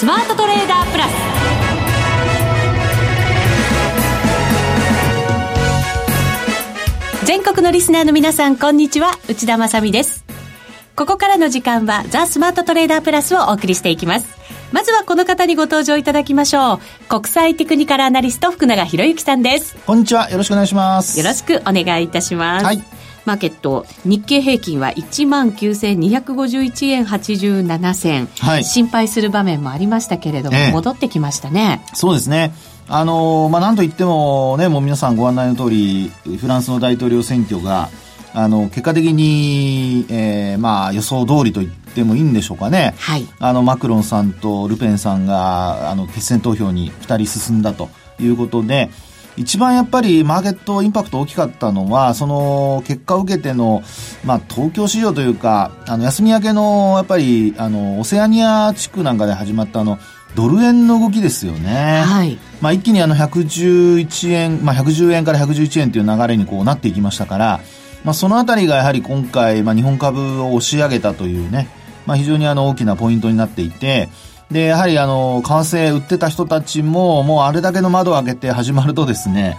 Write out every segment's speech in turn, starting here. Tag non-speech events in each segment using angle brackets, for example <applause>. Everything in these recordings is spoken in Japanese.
スマートトレーダープラス全国のリスナーの皆さんこんにちは内田まさですここからの時間はザ・スマートトレーダープラスをお送りしていきますまずはこの方にご登場いただきましょう。国際テクニカルアナリスト福永博之さんです。こんにちは。よろしくお願いします。よろしくお願いいたします。はい。マーケット、日経平均は19,251円87銭、はい、心配する場面もありましたけれども、ええ、戻ってきましたね。そうですね。あのまあ、なんといってもね、もう皆さんご案内の通り、フランスの大統領選挙が、あの、結果的に、えー、まあ、予想通りと言ってもいいんでしょうかね。はい。あの、マクロンさんとルペンさんが、あの、決選投票に2人進んだということで、一番やっぱりマーケットインパクト大きかったのは、その結果を受けての、まあ、東京市場というか、あの、休み明けの、やっぱり、あの、オセアニア地区なんかで始まったあの、ドル円の動きですよね。はい。まあ、一気にあの、111円、まあ、110円から111円という流れにこうなっていきましたから、まあ、そのあたりがやはり今回、まあ、日本株を押し上げたというね、まあ、非常にあの大きなポイントになっていて、で、やはりあの、為替売ってた人たちも、もうあれだけの窓を開けて始まるとですね、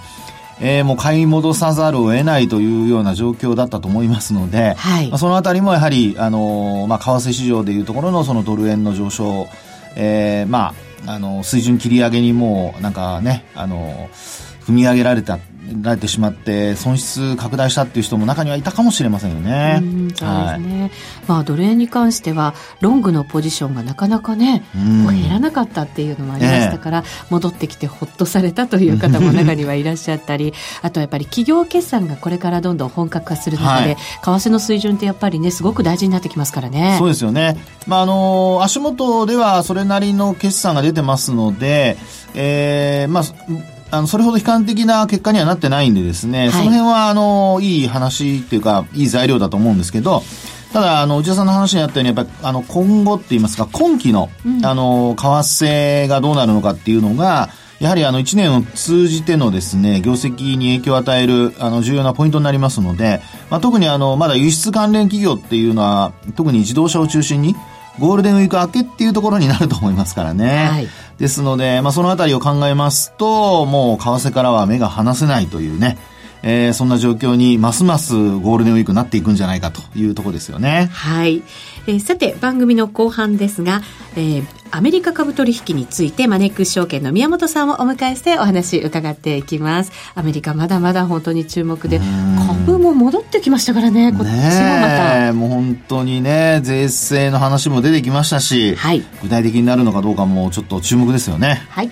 えー、もう買い戻さざるを得ないというような状況だったと思いますので、はい、まあ、そのあたりもやはり、あの、まあ、為替市場でいうところのそのドル円の上昇、えー、まあ、あの、水準切り上げにもう、なんかね、あの、踏み上げられたられてしまって損失拡大したっていう人も中にはいたかもしれませんよね。うそうですね。はい、まあドル円に関してはロングのポジションがなかなかね、う減らなかったっていうのもありましたから、え戻ってきてほっとされたという方も中にはいらっしゃったり、あとやっぱり企業決算がこれからどんどん本格化する中で、はい、為替の水準ってやっぱりねすごく大事になってきますからね。そうですよね。まああの足元ではそれなりの決算が出てますので、えー、まああの、それほど悲観的な結果にはなってないんでですね、はい、その辺は、あの、いい話っていうか、いい材料だと思うんですけど、ただ、あの、内田さんの話にあったように、やっぱり、あの、今後って言いますか、今期の、うん、あの、為替がどうなるのかっていうのが、やはりあの1年を通じてのですね、業績に影響を与えるあの重要なポイントになりますので、まあ、特にあの、まだ輸出関連企業っていうのは、特に自動車を中心に、ゴールデンウィーク明けっていうところになると思いますからね。はい、ですので、まあ、そのあたりを考えますと、もう為替からは目が離せないというね、えー、そんな状況にますますゴールデンウィークになっていくんじゃないかというところですよね。はい。えー、さて、番組の後半ですが、えー、アメリカ株取引についてマネックス証券の宮本さんをお迎えしてお話伺っていきます。アメリカまだまだ本当に注目で、株も戻ってきましたからね、こっちもまた。もう本当にね、税制の話も出てきましたし、はい、具体的になるのかどうかもちょっと注目ですよね。はい。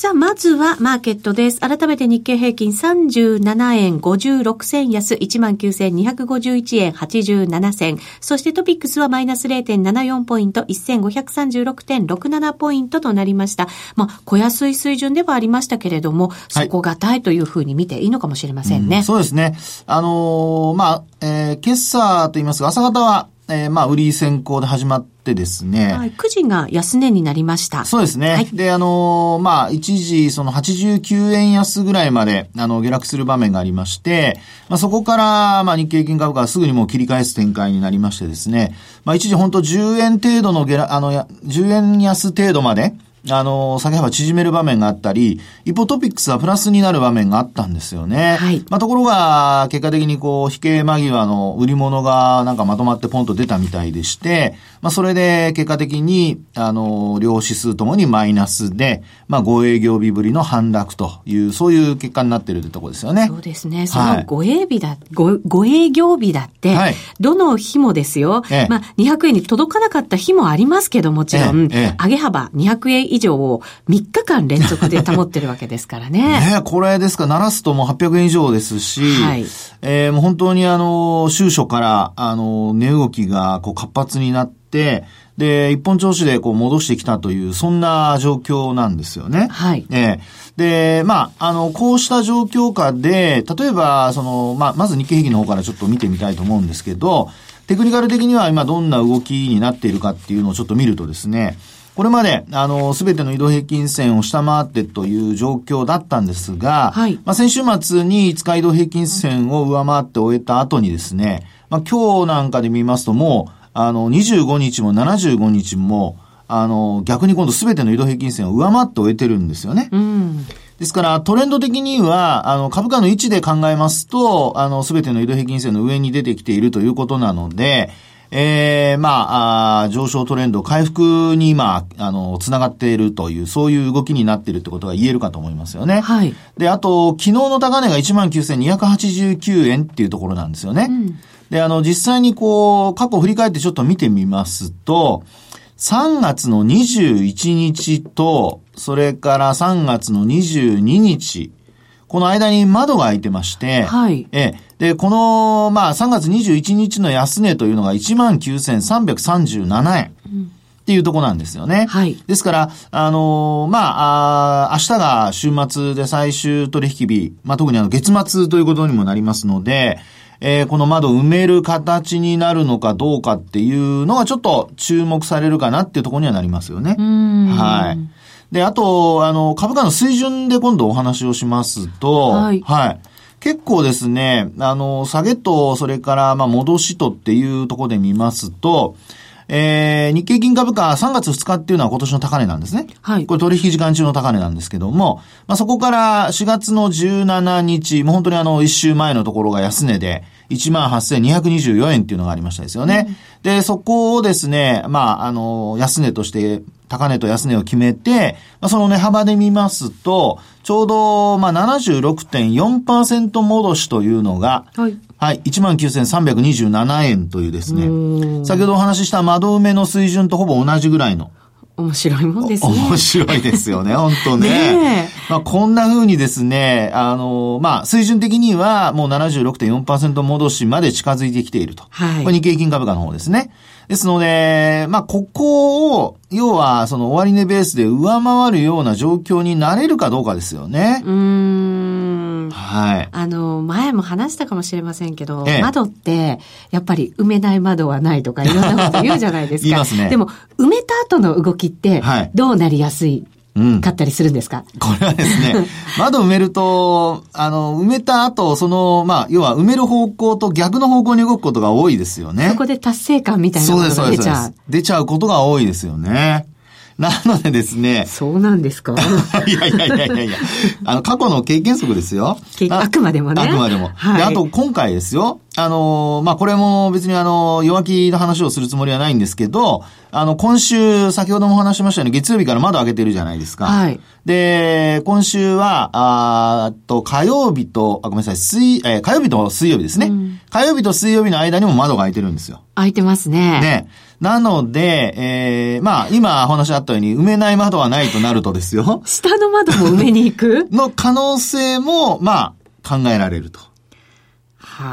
さあ、まずはマーケットです。改めて日経平均37円56銭安、19,251円87銭。そしてトピックスはマイナス0.74ポイント、1536.67ポイントとなりました。まあ、小安い水準ではありましたけれども、そこがたいというふうに見ていいのかもしれませんね。うん、そうですね。あのー、まあ、えー、決算と言いますが、朝方は、えー、まあ、売り先行で始まってですね。はい。9時が安値になりました。そうですね。はい、で、あのー、まあ、一時、その89円安ぐらいまで、あの、下落する場面がありまして、まあ、そこから、まあ、日経金株価はすぐにもう切り返す展開になりましてですね、まあ、一時本当10円程度の下落、あの、10円安程度まで、あの、下げ幅縮める場面があったり、一方トピックスはプラスになる場面があったんですよね。はい。まあ、ところが、結果的にこう、引け間際の売り物がなんかまとまってポンと出たみたいでして、まあ、それで結果的に、あの、両指数ともにマイナスで、まあ、5営業日ぶりの反落という、そういう結果になっているってとこですよね。そうですね。その5営日だ、はい、5, 5営業日だって、はい、どの日もですよ。ええ、まあ、200円に届かなかった日もありますけど、もちろん、ええ、上げ幅200円以上を3日間連続で保ってるわけですからね。<laughs> ねこれですか、鳴らすともう800円以上ですし、はい、えー、もう本当にあの、収書から、あの、値動きがこう活発になって、で、一本調子でこう戻してきたという、そんな状況なんですよね。はい。ええで、まあ、あの、こうした状況下で、例えば、その、まあ、まず日経平均の方からちょっと見てみたいと思うんですけど、テクニカル的には今どんな動きになっているかっていうのをちょっと見るとですね、これまで、あの、すべての移動平均線を下回ってという状況だったんですが、はいまあ、先週末に5日移動平均線を上回って終えた後にですね、まあ、今日なんかで見ますともう、あの、25日も75日も、あの、逆に今度すべての移動平均線を上回って終えてるんですよね。うん。ですから、トレンド的には、あの、株価の位置で考えますと、あの、すべての移動平均線の上に出てきているということなので、ええまああー、上昇トレンド、回復に今、あの、つながっているという、そういう動きになっているってことが言えるかと思いますよね。はい。で、あと、昨日の高値が19,289円っていうところなんですよね。で、あの、実際にこう、過去振り返ってちょっと見てみますと、3月の21日と、それから3月の22日、この間に窓が開いてまして、はいええ。で、この、まあ、3月21日の安値というのが19,337円。っていうとこなんですよね。はいですから、あのーまあ、あー明日が週末で最終取引日、まあ、特にあの月末ということにもなりますので、えーこの窓を埋める形になるのかどうかっていうのがちょっと注目されるかなっていうところにはなりますよね。うん。はい。で、あと、あの、株価の水準で今度お話をしますと、はい結構ですね、あの、下げと、それから、まあ、戻しとっていうところで見ますと、えー、日経金株価3月2日っていうのは今年の高値なんですね。はいこれ取引時間中の高値なんですけども、まあ、そこから4月の17日、もう本当にあの、一週前のところが安値で、18,224円っていうのがありましたですよね。で、そこをですね、まあ、あの、安値として、高値と安値を決めて、まあ、その値幅で見ますと、ちょうど、まあ、76.4%戻しというのが、はい。はい、19,327円というですね、うん先ほどお話しした窓埋めの水準とほぼ同じぐらいの面白いもんですね。<laughs> 面白いですよね、本当ね。ねまあ、こんな風にですね、あの、まあ、水準的にはもう76.4%戻しまで近づいてきていると。はいこれ日経金株価の方ですね。ですので、まあ、ここを、要は、その終値ベースで上回るような状況になれるかどうかですよね。うーん。はい。あの、前も話したかもしれませんけど、ええ窓って、やっぱり埋めない窓はないとかいろんなこと言うじゃないですか。<laughs> 言いますねでも、埋めた後の動きってはい、どうなりやすいうん。かったりするんですか、これはですね、<laughs> 窓埋めると、あの、埋めた後、その、まあ、要は埋める方向と逆の方向に動くことが多いですよね。そこで達成感みたいなもそうです、そうです。のが出ちゃうそう。出ちゃうことが多いですよね。なのでですね、そうなんですか？<laughs> いやいやいやいやいや、あの、過去の経験則ですよ。けあくまでもねあくまでも。はいで、あと、今回ですよ。あの、まあ、これも別にあの、弱気の話をするつもりはないんですけど、あの、今週、先ほどもお話ししましたように、月曜日から窓開けてるじゃないですか。はい。で、今週は、あーっと、火曜日と、あ、ごめんなさい、水、えー火曜日と水曜日ですね。うん火曜日と水曜日の間にも窓が開いてるんですよ。開いてますね。ね。なので、えー、まあ、今お話あったように、埋めない窓はないとなるとですよ。<laughs> 下の窓も埋めに行く？<laughs> の可能性も、まあ、考えられると。は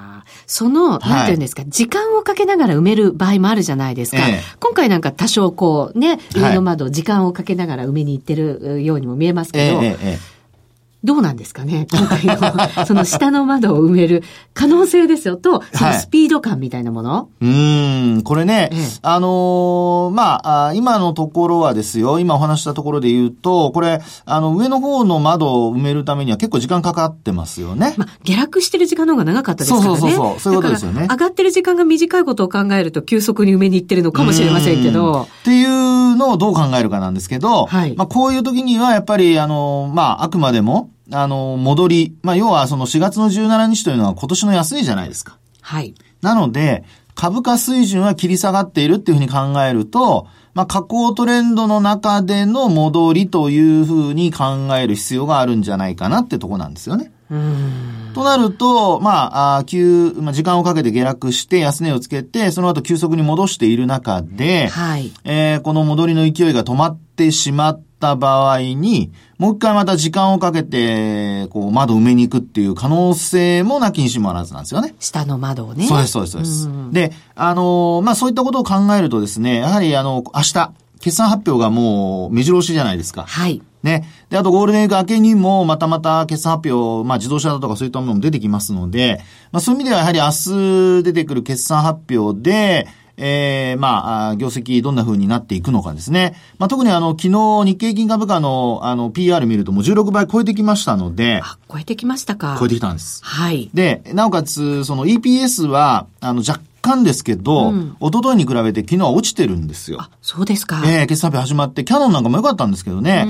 あ。その、い。なんていうんですか、時間をかけながら埋める場合もあるじゃないですか。ええ。今回なんか多少こうね、上の窓、時間をかけながら埋めに行ってるようにも見えますけど、えどうなんですかね今回の、その下の窓を埋める可能性ですよ。と、そのスピード感みたいなもの、うーん、これね、ええ。あのーまああ、今のところはですよ、今お話したところで言うと、これ、あの、上の方の窓を埋めるためには結構時間かかってますよね。まあ、下落してる時間の方が長かったですからね。そうそうそうそうそういうことですよね。上がってる時間が短いことを考えると、急速に埋めに行ってるのかもしれませんけうん。どっ、ていうのをどう考えるかなんですけど、はい。まあ、こういう時にはやっぱり、あの、まあ、あくまでも、あの、戻り、まあ、要はその4月の17日というのは今年の安値じゃないですか。はい。なので、株価水準は切り下がっているっていうふうに考えると、まあ、下降トレンドの中での戻りというふうに考える必要があるんじゃないかなってとこなんですよね。うん。となると、まあ、あ急、まあ、時間をかけて下落して安値をつけて、その後急速に戻している中で、はい。えーこの戻りの勢いが止まってしまっった場合に、もう一回また時間をかけて、こう、窓を埋めに行くっていう可能性もなきにしもあらずなんですよね。下の窓をね。そうです、そうです、そうです。で、あのまあ、そういったことを考えるとですね、やはりあの、明日、決算発表がもう目白押しじゃないですか。はい。ね。で、あとゴールデンウィーク明けにも、またまた決算発表、まあ自動車だとかそういったものも出てきますので、まあそういう意味ではやはり明日出てくる決算発表で、ええー、まあ、業績どんな風になっていくのかですね。まあ、特にあの、昨日日経金株価のあの、PR 見るともう16倍超えてきましたので。あ、超えてきましたか。超えてきたんです。はい。で、なおかつ、その EPS は、あの、若干ですけど、うん、一昨日に比べて昨日は落ちてるんですよ。あ、そうですか。ええー、決算日始まって、キャノンなんかも良かったんですけどね。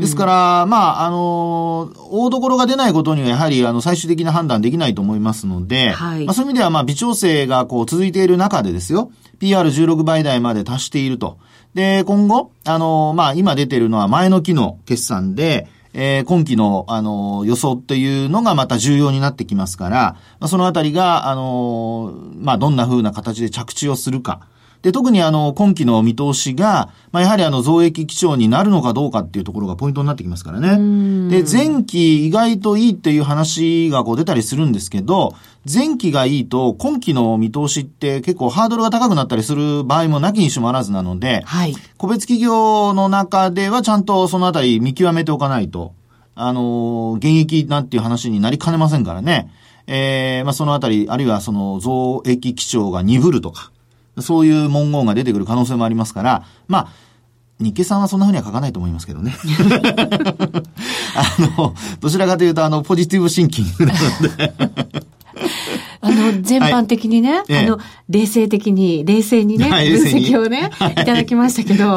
ですから、まあ、あのー、大所が出ないことにはやはり、あの、最終的な判断できないと思いますので、はい、まあ、そういう意味では、まあ、微調整がこう続いている中でですよ、PR16 倍台まで達していると。で、今後、あのー、まあ、今出ているのは前の期の決算で、えー、今期の、あの、予想っていうのがまた重要になってきますから、まあ、そのあたりが、あの、まあ、どんな風な形で着地をするか。で、特にあの、今期の見通しが、まあ、やはりあの、増益基調になるのかどうかっていうところがポイントになってきますからね。で、前期意外といいっていう話がこう出たりするんですけど、前期がいいと、今期の見通しって結構ハードルが高くなったりする場合もなきにしもあらずなので、はい。個別企業の中ではちゃんとそのあたり見極めておかないと、あの、現役なんていう話になりかねませんからね。えー、まあ、そのあたり、あるいはその増益基調が鈍るとか、そういう文言が出てくる可能性もありますから、まあ、日経さんはそんな風には書かないと思いますけどね。<laughs> あの、どちらかというと、あの、ポジティブシンキングなので。<laughs> あの、全般的にね、はい、あの、冷静的に、冷静にね、はい、分析をね、はい、いただきましたけど、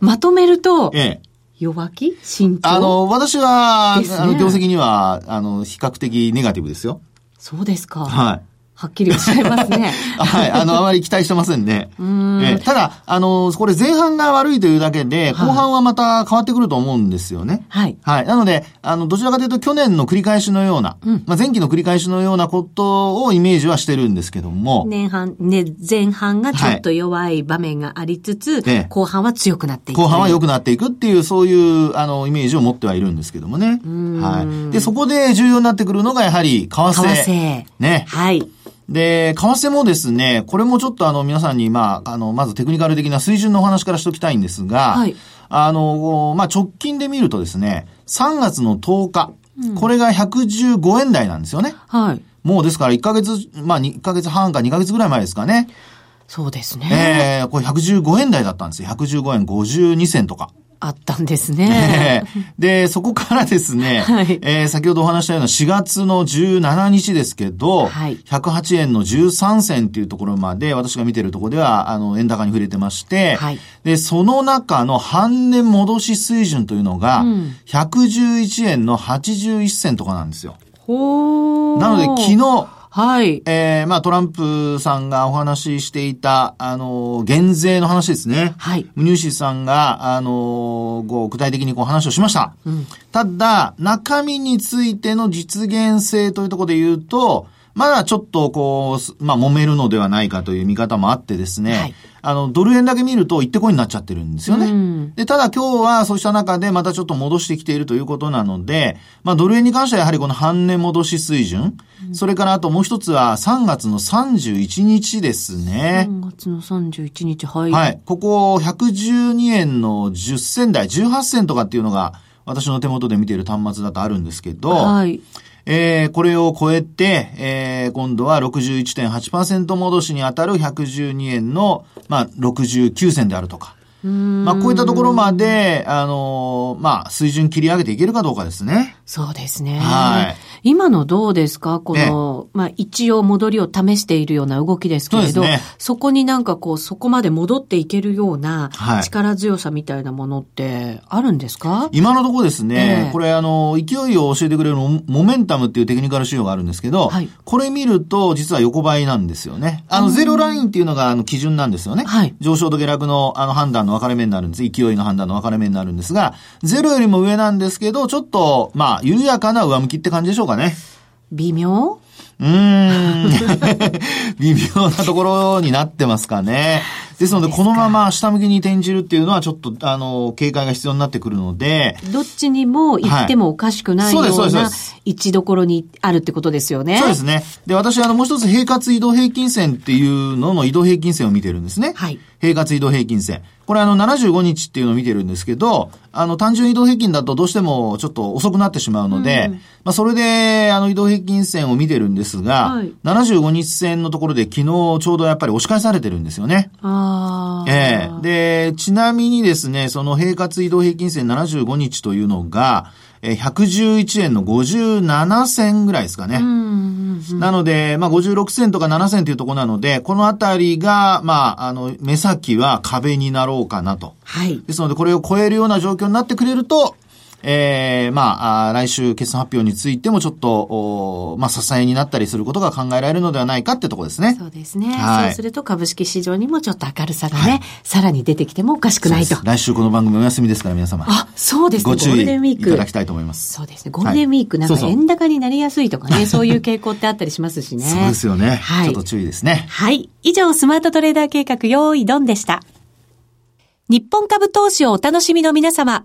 まとめると、ええ。弱気？慎重？あの、私は、ね、あの、業績には、あの、比較的ネガティブですよ。そうですか。はい。はっきりおっしゃいますね。<laughs> はい。あの、あまり期待してませんね。うんえただ、あの、これ前半が悪いというだけで、後半はまた変わってくると思うんですよね。はい。はい。なので、あの、どちらかというと去年の繰り返しのような、うん、まあ、前期の繰り返しのようなことをイメージはしてるんですけども。年半、ね、前半がちょっと弱い場面がありつつ、はい、後半は強くなっていく。後半は良くなっていくっていう、そういう、あの、イメージを持ってはいるんですけどもね。はい。で、そこで重要になってくるのが、やはり、為替。為替。ね。はい。で、為替もですね、これもちょっとあの皆さんに、まあ、あの、まずテクニカル的な水準のお話からしておきたいんですが、はい、あの、まあ、直近で見るとですね、3月の10日、うん、これが115円台なんですよね。はい。もうですから1ヶ月、まあ2ヶ月半か2ヶ月ぐらい前ですかね。そうですね。ええー、これ115円台だったんですよ。115円52銭とか。あったんですね。<laughs> で、そこからですね、<laughs> はい、えー、先ほどお話したような4月の17日ですけど、はい、108円の13銭っていうところまで、私が見てるところでは、あの、円高に触れてまして、はい、で、その中の半年戻し水準というのが、111円の81銭とかなんですよ。ほなので、昨日、はい。えー、まあトランプさんがお話ししていた、あの、減税の話ですね。はい。ムニューシーさんが、あの、こう具体的にこう話をしました。うん、ただ、中身についての実現性というところで言うと、まだちょっとこう、まあ揉めるのではないかという見方もあってですね、はい、あの、ドル円だけ見ると一手こいになっちゃってるんですよね。うん、で、ただ今日はそうした中でまたちょっと戻してきているということなので、まあドル円に関してはやはりこの半値戻し水準、うん、それからあともう一つは3月の31日ですね。3月の31日、はい。はい。ここ112円の10銭台、18銭とかっていうのが私の手元で見ている端末だとあるんですけど、はい。えー、これを超えて、えー、今度は61.8%戻しに当たる112円の、まあ、69銭であるとか。まあ、こういったところまで、あのー、まあ、水準切り上げていけるかどうかですね。そうですね。はい。今のどうですか？この、まあ一応戻りを試しているような動きですけれど、そ,、ね、そこになんかこう、そこまで戻っていけるような力強さみたいなものってあるんですか、はい、今のところですね、えー、これあの、勢いを教えてくれるモメンタムっていうテクニカル仕様があるんですけど、はい、これ見ると実は横ばいなんですよね。あの、ゼロラインっていうのがあの基準なんですよね。はい、上昇と下落のあの判断の分かれ目になるんです。勢いの判断の分かれ目になるんですが、ゼロよりも上なんですけど、ちょっと、まあ、緩やかな上向きって感じでしょうかね。微妙？うーん。<laughs> 微妙なところになってますかね。ですので、このまま下向きに転じるっていうのは、ちょっと、あの、警戒が必要になってくるので。どっちにも行ってもおかしくないような位置どころにあるってことですよね。そうですね。で、私、あの、もう一つ、平滑移動平均線っていうのの移動平均線を見てるんですね。はい。平滑移動平均線。これあの75日っていうのを見てるんですけど、あの単純移動平均だとどうしてもちょっと遅くなってしまうので、うん、まあそれであの移動平均線を見てるんですが、はい、75日線のところで昨日ちょうどやっぱり押し返されてるんですよね。あええ。ー、で、ちなみにですね、その平滑移動平均線75日というのが、え111円の57銭ぐらいですかね。なので、まあ、56銭とか7銭というところなので、このあたりが、まあ、あの、目先は壁になろうかなと。はい。ですので、これを超えるような状況になってくれると、えー、まあ、来週決算発表についてもちょっと、まあ、支えになったりすることが考えられるのではないかってとこですね。そうですね。はい、そうすると株式市場にもちょっと明るさがね、はい、さらに出てきてもおかしくないと。来週この番組お休みですから皆様。あ、そうですね。ご注意いただきたいと思います。そうですね。ゴールデンウィークなんか円高になりやすいとかね、そうそうそういう傾向ってあったりしますしね。そうですよね。はい。ちょっと注意ですね。はい。以上、スマートトレーダー計画用意ドンでした。日本株投資をお楽しみの皆様。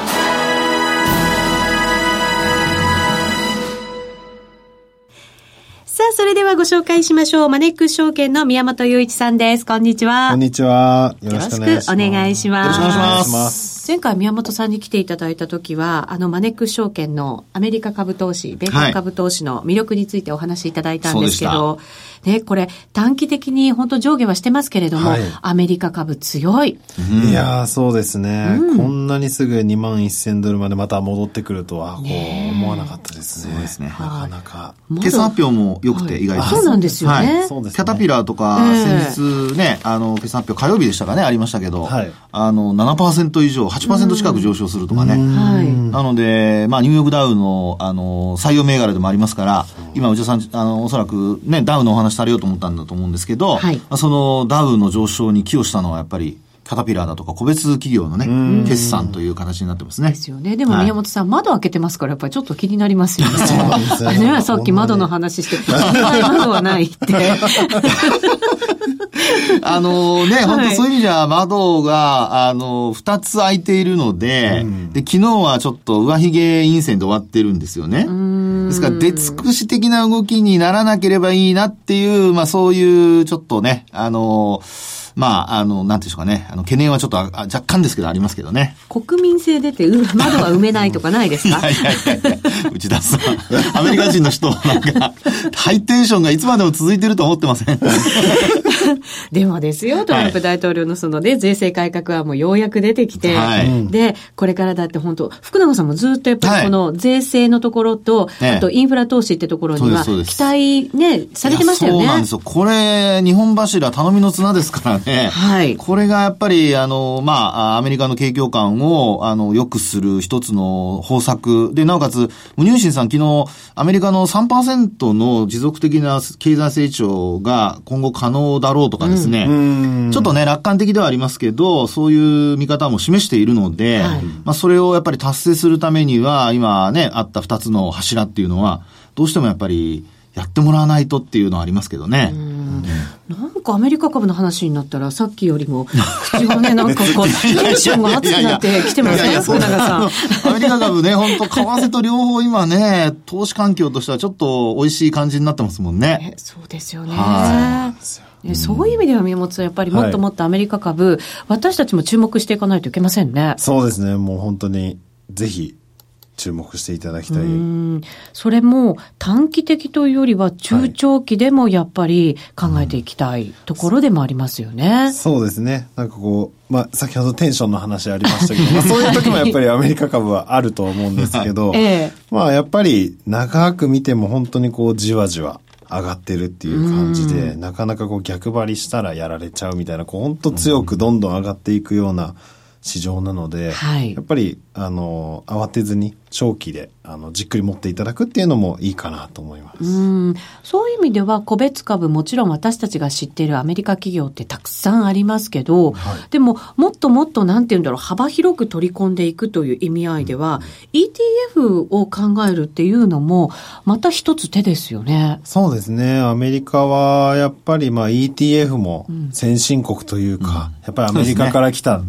さあ、それではご紹介しましょう。マネックス証券の宮本雄一さんです。こんにちは。こんにちは。よろしくお願いします。よろしくお願いします。前回宮本さんに来ていただいた時は、あの、マネックス証券のアメリカ株投資、米国株投資の魅力についてお話しいただいたんですけど、はい、ね、これ短期的に本当上下はしてますけれども、はい、アメリカ株強い。うん、いやそうですね、うん、こんなにすぐ2万1000ドルまでまた戻ってくるとは、こう、思わなかったですね。そうですね。なかなか。決算発表も良くて、意外と、そうなんですよね。そうですキャタピラーとか、先日ね、あの、決算発表火曜日でしたかね、ありましたけど、はい、あの、7%以上、8%近く上昇するとかね。はい。なので、まあ、ニューヨークダウの、あの、採用銘柄でもありますから、今、内田さん、あの、おそらくね、ダウのお話されようと思ったんだと思うんですけど、はい、そのダウの上昇に寄与したのはやっぱり、キャタピラーだとか個別企業のね、決算という形になってますね。ですよね。でも宮本さん、はい、窓開けてますから、やっぱりちょっと気になりますよね。<laughs> そうですね。さっき窓の話して、窓はないって。<laughs> あのね、本当そういう意味じゃ窓が、あの、二つ開いているので、うん、で、昨日はちょっと上髭陰線で終わってるんですよね。ですから、出尽くし的な動きにならなければいいなっていう、まあそういう、ちょっとね、あの、まあ、あの、なんていうんでしょうかね。あの、懸念はちょっとああ若干ですけどありますけどね。国民性出て、う窓は埋めないとかないですか？<laughs> いやいやいやいや、内田さん。アメリカ人の人はなんか、ハイテンションがいつまでも続いてると思ってません。でもですよ、トランプ大統領のそのね、税制改革案もようやく出てきて、はいで、これからだって本当、福永さんもずっとやっぱりこの税制のところと、ええあとインフラ投資ってところには、期待ね、されてましたよね。そうなんですよ。これ、日本柱頼みの綱ですからね。はいこれがやっぱり、あの、まあ、アメリカの景況感を、あの、良くする一つの方策。で、なおかつ、無入信さん昨日、アメリカの3%の持続的な経済成長が今後可能だろうとかですね。ちょっとね、楽観的ではありますけど、そういう見方も示しているので、はいまあ、それをやっぱり達成するためには、今ね、あった二つの柱っていうのは、どうしてもやっぱり、やってもらわないとっていうのはありますけどね。なんかアメリカ株の話になったら、さっきよりも、口がね、<laughs> なんかこう、テンションが熱くなってきてますね、福永さん。アメリカ株ね、本当為替と両方今ね、投資環境としてはちょっと美味しい感じになってますもんね。えそうですよね。はねそういう意味では宮本さん、やっぱりもっともっとアメリカ株、私たちも注目していかないといけませんね。そうですね。もう本当に、ぜひ、注目していただきたい。うんそれも短期的というよりは中長期でもやっぱり考えていきたいところでもありますよね。そうですね。なんかこう、まあ、先ほどテンションの話ありましたけど、<laughs> まあ、そういう時もやっぱりアメリカ株はあると思うんですけど、<laughs> ええまあ、やっぱり長く見ても本当にこう、じわじわ上がってるっていう感じで、なかなかこう、逆張りしたらやられちゃうみたいな、こう、本当強くどんどん上がっていくような市場なので、はい。やっぱり、あの、慌てずに長期で、あの、じっくり持っていただくっていうのもいいかなと思います。うん。そういう意味では個別株もちろん私たちが知っているアメリカ企業ってたくさんありますけど、でももっともっとなんて言うんだろう幅広く取り込んでいくという意味合いでは、ETF を考えるっていうのもまた一つ手ですよね。そうですね。アメリカは、やっぱりまあ ETF も先進国というか、やっぱりアメリカから来た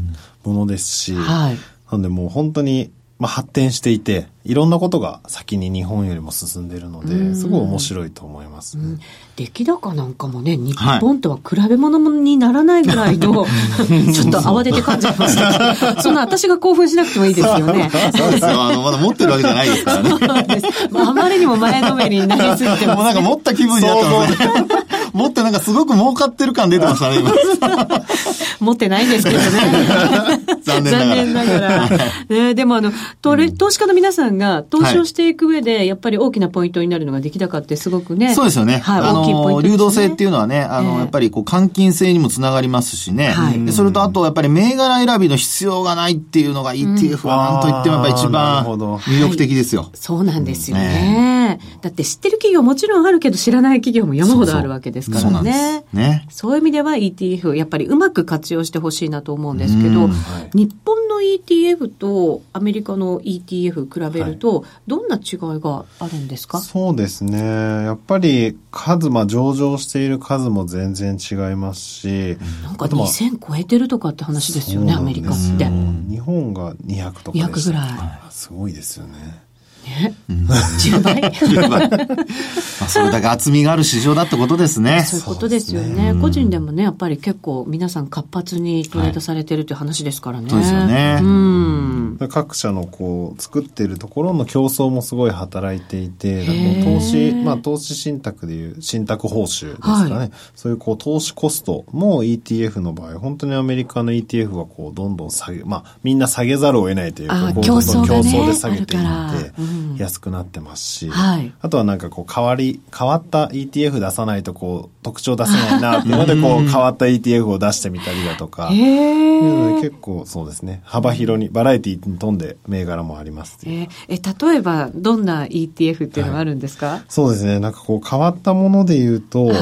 ものですし、はいなのでもう本当に、まあ、発展していて、いろんなことが先に日本よりも進んでいるので、すごい面白いと思いますね。出来高なんかもね、日本とは比べ物にならないぐらいの、<laughs> ちょっと慌てて感じましたそんな私が興奮しなくてもいいですよね。そうですよ。あの、まだ持ってるわけじゃないですからね。まああまりにも前のめりになりすぎてもうなんか持った気分になってますね。持ってなんかすごく儲かってる感出てましたね、今。<laughs> 持ってないんですけどね。残念ながら。ね、でもあの、投資家の皆さんが投資をしていく上で、やっぱり大きなポイントになるのが出来高ってすごくね。そうですよね。はい、あ大きいポイントの。流動性っていうのはね、あの、ええやっぱりこう、換金性にもつながりますしね。はいでそれとあと、やっぱり銘柄選びの必要がないっていうのが ETF はなんといってもやっぱり一番魅力的ですよ。そうなんですよね。だって知ってる企業もちろんあるけど知らない企業も山ほどあるわけですからね。そういう意味では ETF、やっぱりうまく活用してほしいなと思うんですけど、うん日本の ETF とアメリカの ETF 比べると、どんな違いがあるんですか？そうですね。やっぱり数、まあ上場している数も全然違いますし、なんかあとまあ2000超えてるとかって話ですよね、アメリカって。うん日本が200とかでした200ぐらいすごいですよね。ね。10倍まあ、それだけ厚みがある市場だってことですね。そういうことですよね。個人でもね、やっぱり結構皆さん活発にトレードされてるっていう話ですからね。そうですよねうん。各社のこう作ってるところの競争もすごい働いていて、投資、まあ投資信託でいう信託報酬ですかね。はいそういうこう投資コストも ETF の場合、本当にアメリカの ETF はこうどんどん下げ、まあみんな下げざるを得ないというか、競争で下げていあるからってうん安くなってますし、はい。あとはなんかこう変わり、変わった ETF 出さないとこう特徴出せないなっていうのでこう変わった ETF を出してみたりだとか、え。で結構そうですね。幅広に、バラエティに富んで銘柄もありますえー。え、例えば、どんな ETF っていうのがあるんですか、そうですね。なんかこう変わったもので言うと、はい。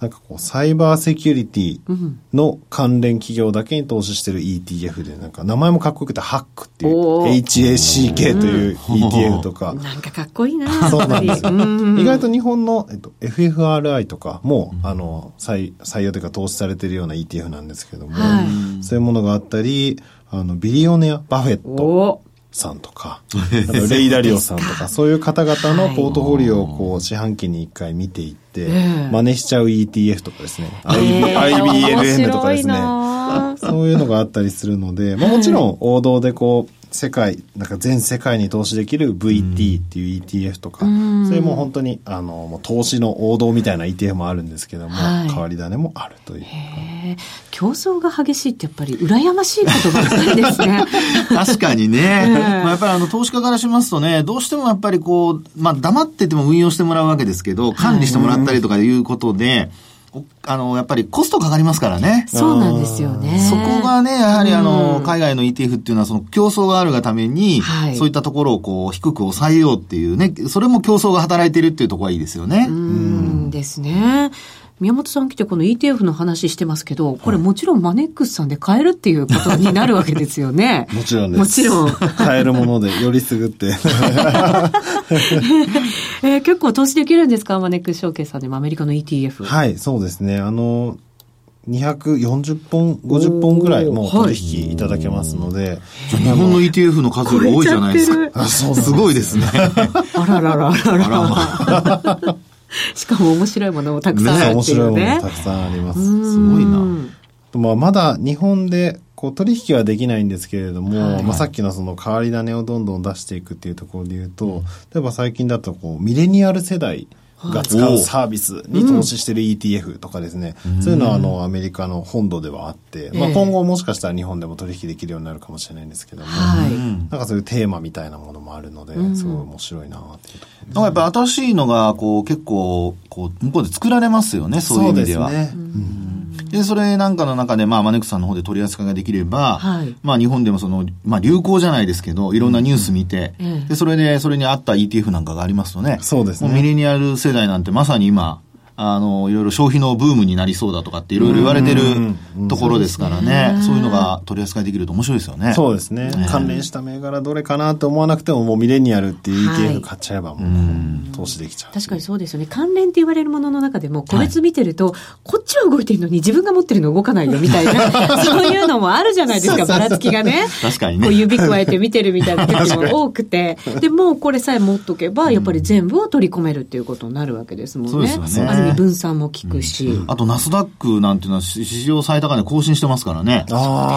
なんかこうサイバーセキュリティうん。の関連企業だけに投資してる ETF で、なんか名前もかっこよくてハックっていう、HACK という ETF とか、なんかかっこいいな、<laughs> そう。なんです意外と日本の、えっと、FFRI とかも、あの、採採用というか投資されてるような ETF なんですけども、はい。そういうものがあったり、あの、ビリオネア、バフェットお。さんとか、<laughs> レイ・ダリオさんとか、そういう方々のポートフォリオをこう四半期に一回見ていって、真似しちゃう ETF とかですね、IBLN とかですね、<laughs> そういうのがあったりするので、まあ、もちろん王道でこう、世界、なんか全世界に投資できる VT っていう ETF とか、うん、それも本当に、あの、もう投資の王道みたいな ETF もあるんまも、はい、変わり種もあるという。競争が激しいってやっぱり羨ましいことばっかりですね。<laughs> 確かにね。まあ、やっぱりあの投資家からしますとね、どうしてもやっぱりこう、まあ黙ってても運用してもらうわけですけど、管理してもらったりとかいうことで、はいあの、やっぱりコストかかりますからね。そうなんですよね。そこがね、やはりあの、海外の ETF っていうのはその競争があるがために、はい、そういったところをこう、低く抑えようっていうね、それも競争が働いてるっていうところはいいですよね。うん、ですね。宮本さん来てこの ETF の話してますけど、これもちろんマネックスさんで買えるっていうことになるわけですよね。<laughs> もちろんです。もちろん。買えるものでよりすぐって。<laughs> えー、結構投資できるんですかマネックス証券さんでもアメリカの ETF。はい、そうですね。あの、240本、50本ぐらいもう取引いただけますので。日本の ETF の数より多いじゃないですか。あそうすごいですね。あらららららら。<laughs> しかも面白いものもたくさんあるっていうね。ね面白いものたくさんあります。すごいな。まあ、まだ日本でこう取引はできないんですけれども、はい、まあ、さっきのその変わり種をどんどん出していくっていうところで言うと、例えば最近だとこうミレニアル世代が使うサービスに投資してる ETF とかですね、うん、そういうのはあのアメリカの本土ではあって、まあ、今後もしかしたら日本でも取引できるようになるかもしれないんですけども、はい、なんかそういうテーマみたいなものもあるので、すごい面白いなっていうところ、ね、やっぱ新しいのがこう結構こう向こうで作られますよねそういう意味では。そうですね、うんで、それなんかの中で、まあ、マネックさんの方で取り扱いができれば、はい、まあ、日本でもその、まあ、流行じゃないですけど、いろんなニュース見て、うん、で、それで、それに合った ETF なんかがありますとね、そうですね。ミレニアル世代なんてまさに今、あの、いろいろ消費のブームになりそうだとかっていろいろ言われてるところですからね、そういうのが取り扱いできると面白いですよね。そうですね。関連した銘柄どれかなと思わなくても、もうミレニアルっていう ETF 買っちゃえば、もう投資できちゃう。確かにそうですよね。関連って言われるものの中でも、個別見てると、こっちは動いてるのに自分が持ってるの動かないよみたいな、<laughs> そういうのもあるじゃないですか、ばらつきがね。確かにね。こう指加えて見てるみたいな時も <laughs> 多くて、でもこれさえ持っとけば、やっぱり全部を取り込めるっていうことになるわけですもんね。そうですよね。ある意味分散も効くし、うん、あとナスダックなんていうのは史上最高値更新してますからね。こ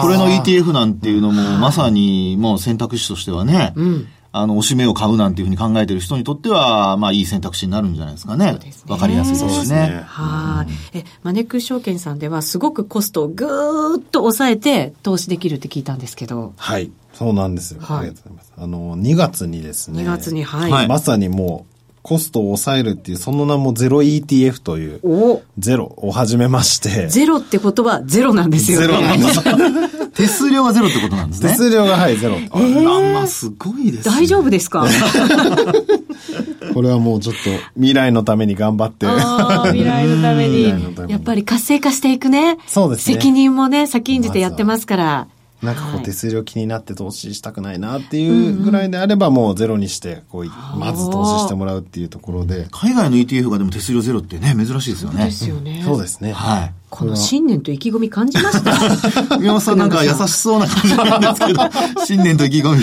れの ETF なんていうのもまさにもう選択肢としてはね、うん、あの、おしめを買うなんていうふうに考えてる人にとっては、まあいい選択肢になるんじゃないですかね。そうですね。わかりやすいですしね。はい。え、マネックス証券さんではすごくコストをぐーっと抑えて投資できるって聞いたんですけど。はい。そうなんですよ。はい、ありがとうございます。あの、2月にですね。2月に、はい。まさにもう、コストを抑えるっていう、その名もゼロ ETF という、ゼロを始めまして。ゼロってことはゼロなんですよね。ゼロなんです。<laughs> 手数料がゼロってことなんですね。手数料がはい、ゼロ。えー、まあ、すごいです、ね、大丈夫ですか？<laughs> これはもうちょっと未来のために頑張って。未来のために。やっぱり活性化していくね。そうですね。責任もね、先んじてやってますから。なんかこう手数料気になって投資したくないなっていうぐらいであればもうゼロにしてこうまず投資してもらうっていうところで。海外の ETF がでも手数料ゼロってね珍しいですよね。そうですよね、そうですね。はい。この新年と意気込み感じました。宮本さんなんか優しそうな感じなんですけど <laughs> 新年と意気込み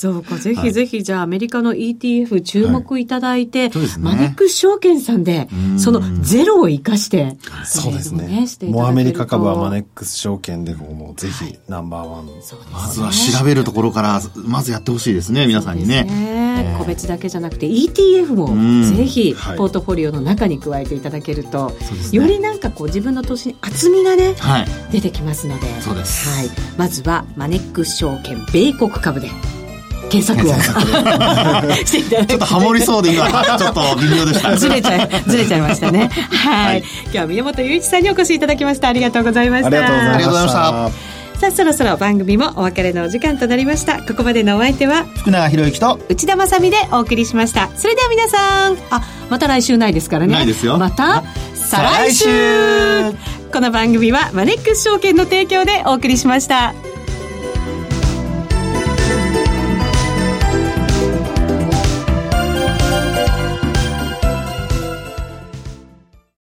そうか、ぜひぜひ、じゃあアメリカの ETF 注目いただいて、はい。ね、マネックス証券さんで、そのゼロを生かして、そうですね。もうアメリカ株はマネックス証券でももうぜひナンバーワン、はい、まずは調べるところから、まずやってほしいですね、皆さんにね。ね。個別だけじゃなくて ETF もぜひポートフォリオの中に加えていただけると、はい、よりなんかこう自分の投資に厚みがね、はい、出てきますので、そうです。はい。まずはマネックス証券米国株で。検索をしていただちょっとハモりそうで今ちょっと微妙でした。ずれちゃいずれちゃいましたね。はい、今日は宮本雄一さんにお越しいただきました。ありがとうございました。ありがとうございました。さあそろそろ番組もお別れのお時間となりました。ここまでのお相手は福永博之と内田まさでお送りしました。それでは皆さん。あまた来週ないですからね。ないですよ。また再来週。この番組はマネックス証券の提供でお送りしました。